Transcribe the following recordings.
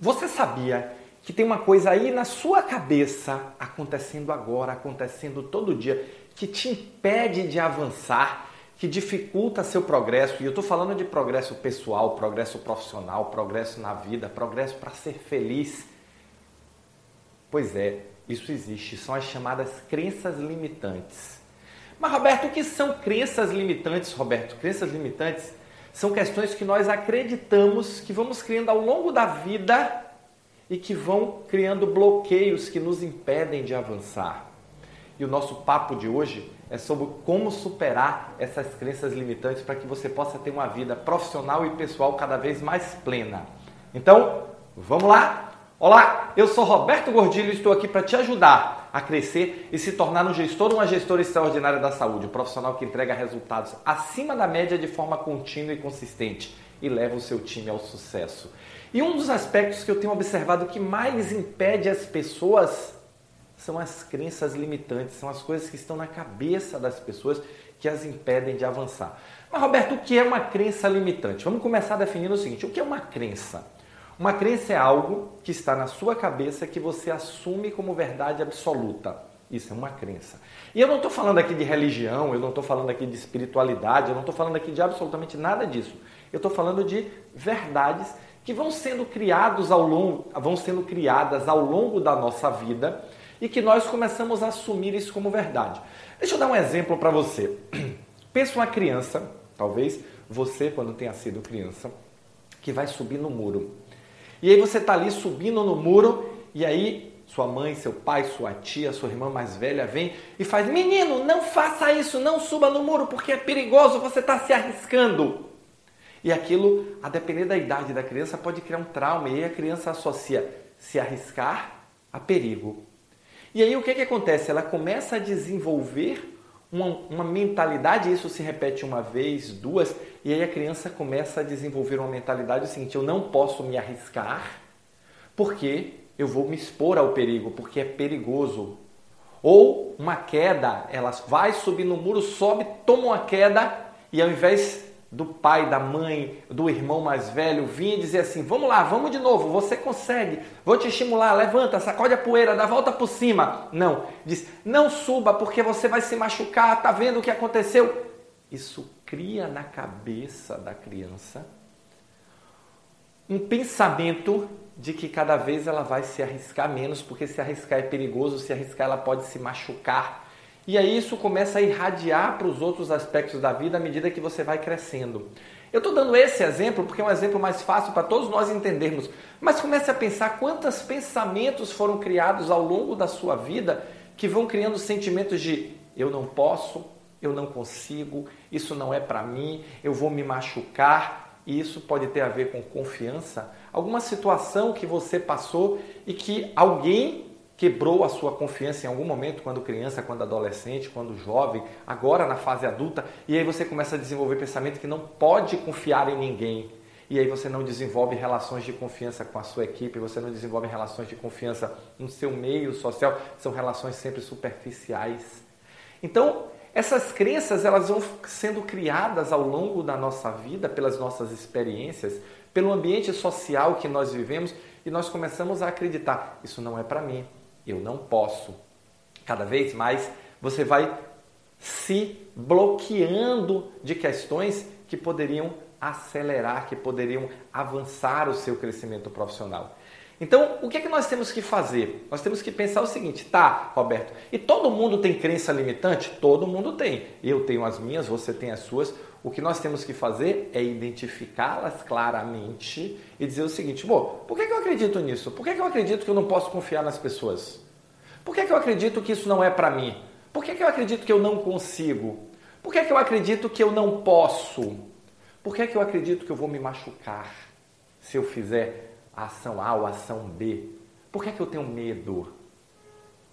Você sabia que tem uma coisa aí na sua cabeça acontecendo agora, acontecendo todo dia, que te impede de avançar, que dificulta seu progresso? E eu estou falando de progresso pessoal, progresso profissional, progresso na vida, progresso para ser feliz. Pois é, isso existe, são as chamadas crenças limitantes. Mas, Roberto, o que são crenças limitantes, Roberto? Crenças limitantes são questões que nós acreditamos que vamos criando ao longo da vida e que vão criando bloqueios que nos impedem de avançar. E o nosso papo de hoje é sobre como superar essas crenças limitantes para que você possa ter uma vida profissional e pessoal cada vez mais plena. Então, vamos lá? Olá, eu sou Roberto Gordilho e estou aqui para te ajudar a crescer e se tornar um gestor ou uma gestora extraordinária da saúde, um profissional que entrega resultados acima da média de forma contínua e consistente e leva o seu time ao sucesso. E um dos aspectos que eu tenho observado que mais impede as pessoas são as crenças limitantes, são as coisas que estão na cabeça das pessoas que as impedem de avançar. Mas Roberto, o que é uma crença limitante? Vamos começar definindo o seguinte: o que é uma crença? Uma crença é algo que está na sua cabeça que você assume como verdade absoluta. Isso é uma crença. E eu não estou falando aqui de religião, eu não estou falando aqui de espiritualidade, eu não estou falando aqui de absolutamente nada disso. Eu estou falando de verdades que vão sendo criados ao longo, vão sendo criadas ao longo da nossa vida e que nós começamos a assumir isso como verdade. Deixa eu dar um exemplo para você. Pensa uma criança, talvez você quando tenha sido criança, que vai subir no muro. E aí você está ali subindo no muro e aí sua mãe, seu pai, sua tia, sua irmã mais velha vem e faz: Menino, não faça isso, não suba no muro porque é perigoso, você está se arriscando. E aquilo, a depender da idade da criança, pode criar um trauma e aí a criança associa se arriscar a perigo. E aí o que, que acontece? Ela começa a desenvolver uma, uma mentalidade, isso se repete uma vez, duas, e aí a criança começa a desenvolver uma mentalidade seguinte: eu não posso me arriscar porque eu vou me expor ao perigo, porque é perigoso. Ou uma queda, ela vai subir no muro, sobe, toma uma queda e ao invés do pai, da mãe, do irmão mais velho vir e dizer assim: vamos lá, vamos de novo, você consegue, vou te estimular, levanta, sacode a poeira, dá volta por cima. Não, diz: não suba porque você vai se machucar, tá vendo o que aconteceu? Isso cria na cabeça da criança um pensamento de que cada vez ela vai se arriscar menos, porque se arriscar é perigoso, se arriscar ela pode se machucar e aí isso começa a irradiar para os outros aspectos da vida à medida que você vai crescendo. Eu estou dando esse exemplo porque é um exemplo mais fácil para todos nós entendermos. Mas comece a pensar quantos pensamentos foram criados ao longo da sua vida que vão criando sentimentos de eu não posso, eu não consigo, isso não é para mim, eu vou me machucar. E isso pode ter a ver com confiança, alguma situação que você passou e que alguém quebrou a sua confiança em algum momento, quando criança, quando adolescente, quando jovem, agora na fase adulta, e aí você começa a desenvolver pensamento que não pode confiar em ninguém. E aí você não desenvolve relações de confiança com a sua equipe, você não desenvolve relações de confiança no seu meio social, são relações sempre superficiais. Então, essas crenças elas vão sendo criadas ao longo da nossa vida, pelas nossas experiências, pelo ambiente social que nós vivemos, e nós começamos a acreditar: isso não é para mim, eu não posso. Cada vez mais você vai se bloqueando de questões que poderiam acelerar, que poderiam avançar o seu crescimento profissional. Então, o que é que nós temos que fazer? Nós temos que pensar o seguinte, tá, Roberto? E todo mundo tem crença limitante? Todo mundo tem. Eu tenho as minhas, você tem as suas. O que nós temos que fazer é identificá-las claramente e dizer o seguinte: Bom, por que, eu acredito nisso? Por que, eu acredito que eu não posso confiar nas pessoas? Por que, eu acredito que isso não é para mim? Por que, eu acredito que eu não consigo? Por que, eu acredito que eu não posso? Por que, que eu acredito que eu vou me machucar se eu fizer a ação A ou a ação B? Por que, que eu tenho medo?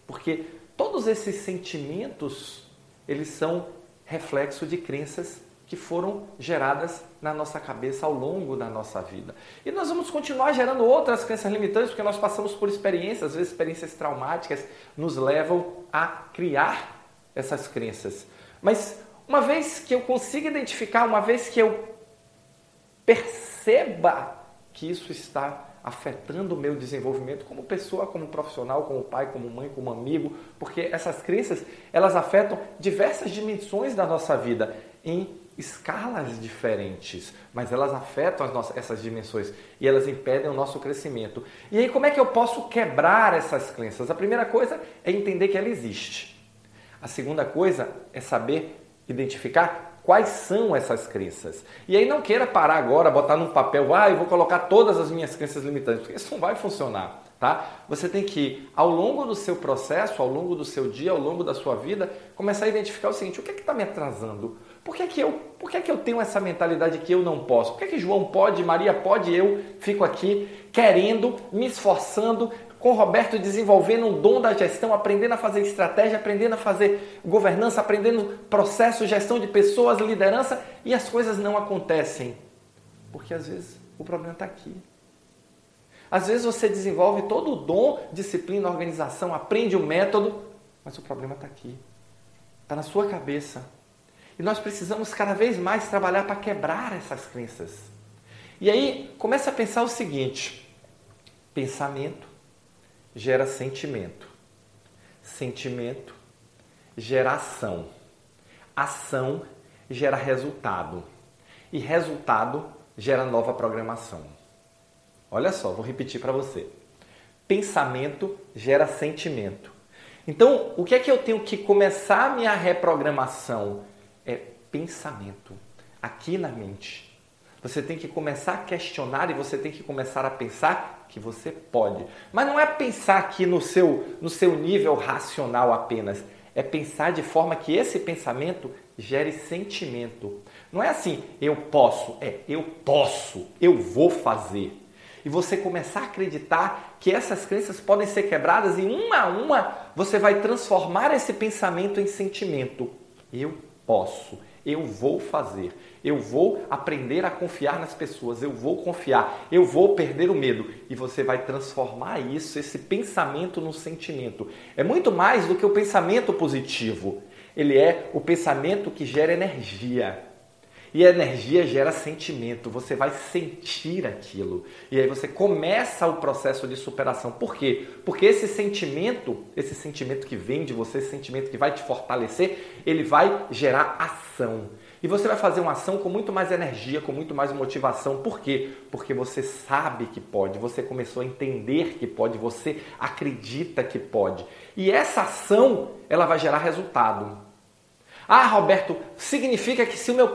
Porque todos esses sentimentos, eles são reflexo de crenças que foram geradas na nossa cabeça ao longo da nossa vida. E nós vamos continuar gerando outras crenças limitantes, porque nós passamos por experiências, às vezes experiências traumáticas, nos levam a criar essas crenças. Mas uma vez que eu consiga identificar, uma vez que eu perceba que isso está afetando o meu desenvolvimento como pessoa, como profissional, como pai, como mãe, como amigo, porque essas crenças, elas afetam diversas dimensões da nossa vida em escalas diferentes, mas elas afetam nossas, essas dimensões e elas impedem o nosso crescimento. E aí como é que eu posso quebrar essas crenças? A primeira coisa é entender que ela existe. A segunda coisa é saber identificar quais são essas crenças. E aí não queira parar agora, botar num papel, ah, eu vou colocar todas as minhas crenças limitantes, porque isso não vai funcionar, tá? Você tem que, ao longo do seu processo, ao longo do seu dia, ao longo da sua vida, começar a identificar o seguinte, o que é que está me atrasando? Por que, é que, eu, por que, é que eu tenho essa mentalidade que eu não posso? Por que, é que João pode, Maria pode eu fico aqui querendo, me esforçando, com o Roberto desenvolvendo um dom da gestão, aprendendo a fazer estratégia, aprendendo a fazer governança, aprendendo processo, gestão de pessoas, liderança, e as coisas não acontecem. Porque às vezes o problema está aqui. Às vezes você desenvolve todo o dom, disciplina, organização, aprende o método, mas o problema está aqui. Está na sua cabeça. E nós precisamos cada vez mais trabalhar para quebrar essas crenças. E aí, começa a pensar o seguinte: pensamento gera sentimento. Sentimento gera ação. Ação gera resultado. E resultado gera nova programação. Olha só, vou repetir para você. Pensamento gera sentimento. Então, o que é que eu tenho que começar a minha reprogramação? É pensamento, aqui na mente. Você tem que começar a questionar e você tem que começar a pensar que você pode. Mas não é pensar aqui no seu, no seu nível racional apenas. É pensar de forma que esse pensamento gere sentimento. Não é assim, eu posso, é eu posso, eu vou fazer. E você começar a acreditar que essas crenças podem ser quebradas e uma a uma você vai transformar esse pensamento em sentimento. Eu posso, eu vou fazer. Eu vou aprender a confiar nas pessoas. Eu vou confiar. Eu vou perder o medo. E você vai transformar isso, esse pensamento, no sentimento. É muito mais do que o pensamento positivo. Ele é o pensamento que gera energia. E a energia gera sentimento, você vai sentir aquilo. E aí você começa o processo de superação. Por quê? Porque esse sentimento, esse sentimento que vem de você, esse sentimento que vai te fortalecer, ele vai gerar ação. E você vai fazer uma ação com muito mais energia, com muito mais motivação. Por quê? Porque você sabe que pode, você começou a entender que pode, você acredita que pode. E essa ação, ela vai gerar resultado. Ah, Roberto, significa que se o meu,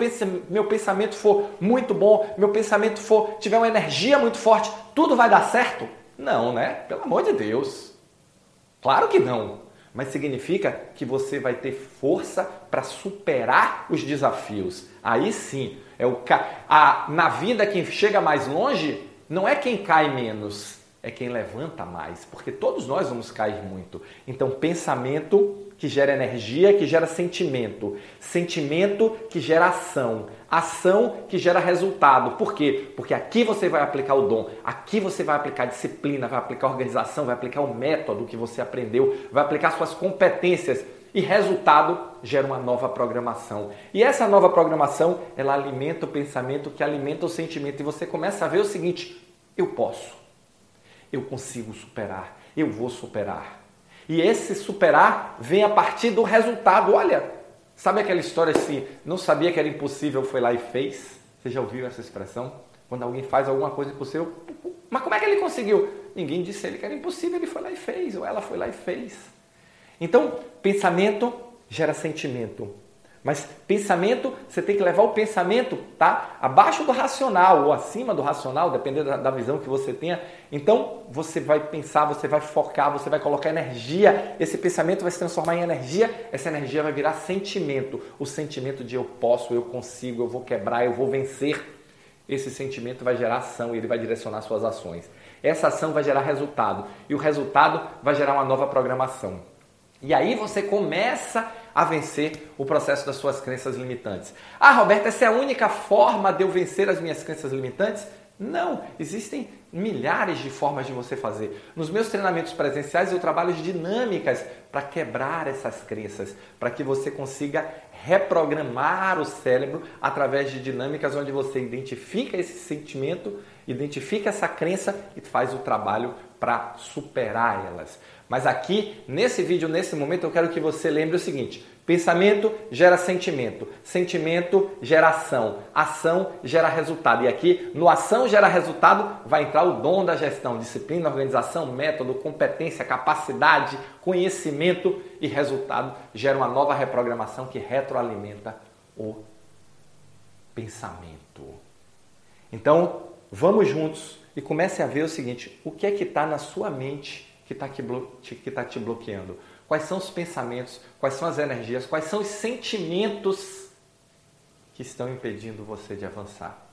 meu pensamento for muito bom, meu pensamento for tiver uma energia muito forte, tudo vai dar certo? Não, né? Pelo amor de Deus. Claro que não. Mas significa que você vai ter força para superar os desafios. Aí sim, é o ca... a, na vida quem chega mais longe não é quem cai menos, é quem levanta mais, porque todos nós vamos cair muito. Então, pensamento que gera energia, que gera sentimento, sentimento que gera ação, ação que gera resultado. Por quê? Porque aqui você vai aplicar o dom, aqui você vai aplicar disciplina, vai aplicar organização, vai aplicar o método que você aprendeu, vai aplicar suas competências e resultado gera uma nova programação. E essa nova programação, ela alimenta o pensamento, que alimenta o sentimento e você começa a ver o seguinte: eu posso eu consigo superar, eu vou superar. E esse superar vem a partir do resultado. Olha, sabe aquela história assim, não sabia que era impossível, foi lá e fez? Você já ouviu essa expressão? Quando alguém faz alguma coisa impossível, mas como é que ele conseguiu? Ninguém disse ele que era impossível, ele foi lá e fez, ou ela foi lá e fez. Então, pensamento gera sentimento. Mas pensamento, você tem que levar o pensamento tá abaixo do racional ou acima do racional, dependendo da, visão que você tenha. Então, você vai pensar, você vai focar, você vai colocar energia. Esse pensamento vai se transformar em energia. Essa energia vai virar sentimento. O sentimento de eu posso, eu consigo, eu vou quebrar, eu vou vencer. Esse sentimento vai gerar ação e ele vai direcionar suas ações. Essa ação vai gerar resultado e o resultado vai gerar uma nova programação. E aí você começa a vencer o processo das suas crenças limitantes. Ah, Roberto, essa é a única forma de eu vencer as minhas crenças limitantes? Não, existem milhares de formas de você fazer. Nos meus treinamentos presenciais eu trabalho dinâmicas para quebrar essas crenças, para que você consiga reprogramar o cérebro através de dinâmicas onde você identifica esse sentimento Identifica essa crença e faz o trabalho para superar elas. Mas aqui, nesse vídeo, nesse momento, eu quero que você lembre o seguinte: pensamento gera sentimento, sentimento gera ação, ação gera resultado. E aqui, no ação gera resultado, vai entrar o dom da gestão, disciplina, organização, método, competência, capacidade, conhecimento e resultado gera uma nova reprogramação que retroalimenta o pensamento. Então, vamos juntos e comece a ver o seguinte: o que é que está na sua mente que está tá te bloqueando? Quais são os pensamentos? Quais são as energias? Quais são os sentimentos que estão impedindo você de avançar?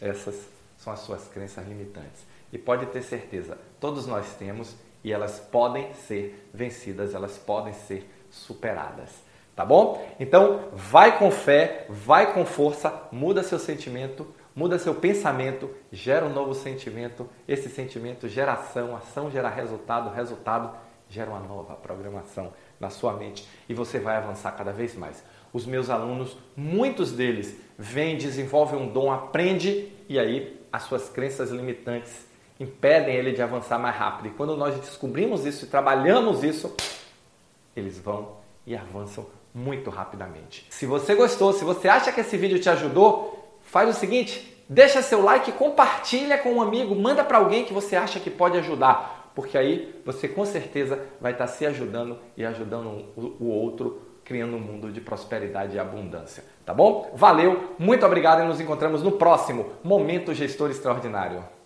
Essas são as suas crenças limitantes. E pode ter certeza, todos nós temos e elas podem ser vencidas, elas podem ser superadas. Tá bom? Então, vai com fé, vai com força, muda seu sentimento, muda seu pensamento, gera um novo sentimento. Esse sentimento gera ação, ação gera resultado, resultado gera uma nova programação na sua mente e você vai avançar cada vez mais. Os meus alunos, muitos deles vêm, desenvolvem um dom, aprende e aí as suas crenças limitantes impedem ele de avançar mais rápido. E quando nós descobrimos isso e trabalhamos isso, eles vão e avançam muito rapidamente. Se você gostou, se você acha que esse vídeo te ajudou, faz o seguinte, deixa seu like, compartilha com um amigo, manda para alguém que você acha que pode ajudar, porque aí você com certeza vai estar se ajudando e ajudando o outro, criando um mundo de prosperidade e abundância. Tá bom? Valeu, muito obrigado e nos encontramos no próximo Momento Gestor Extraordinário.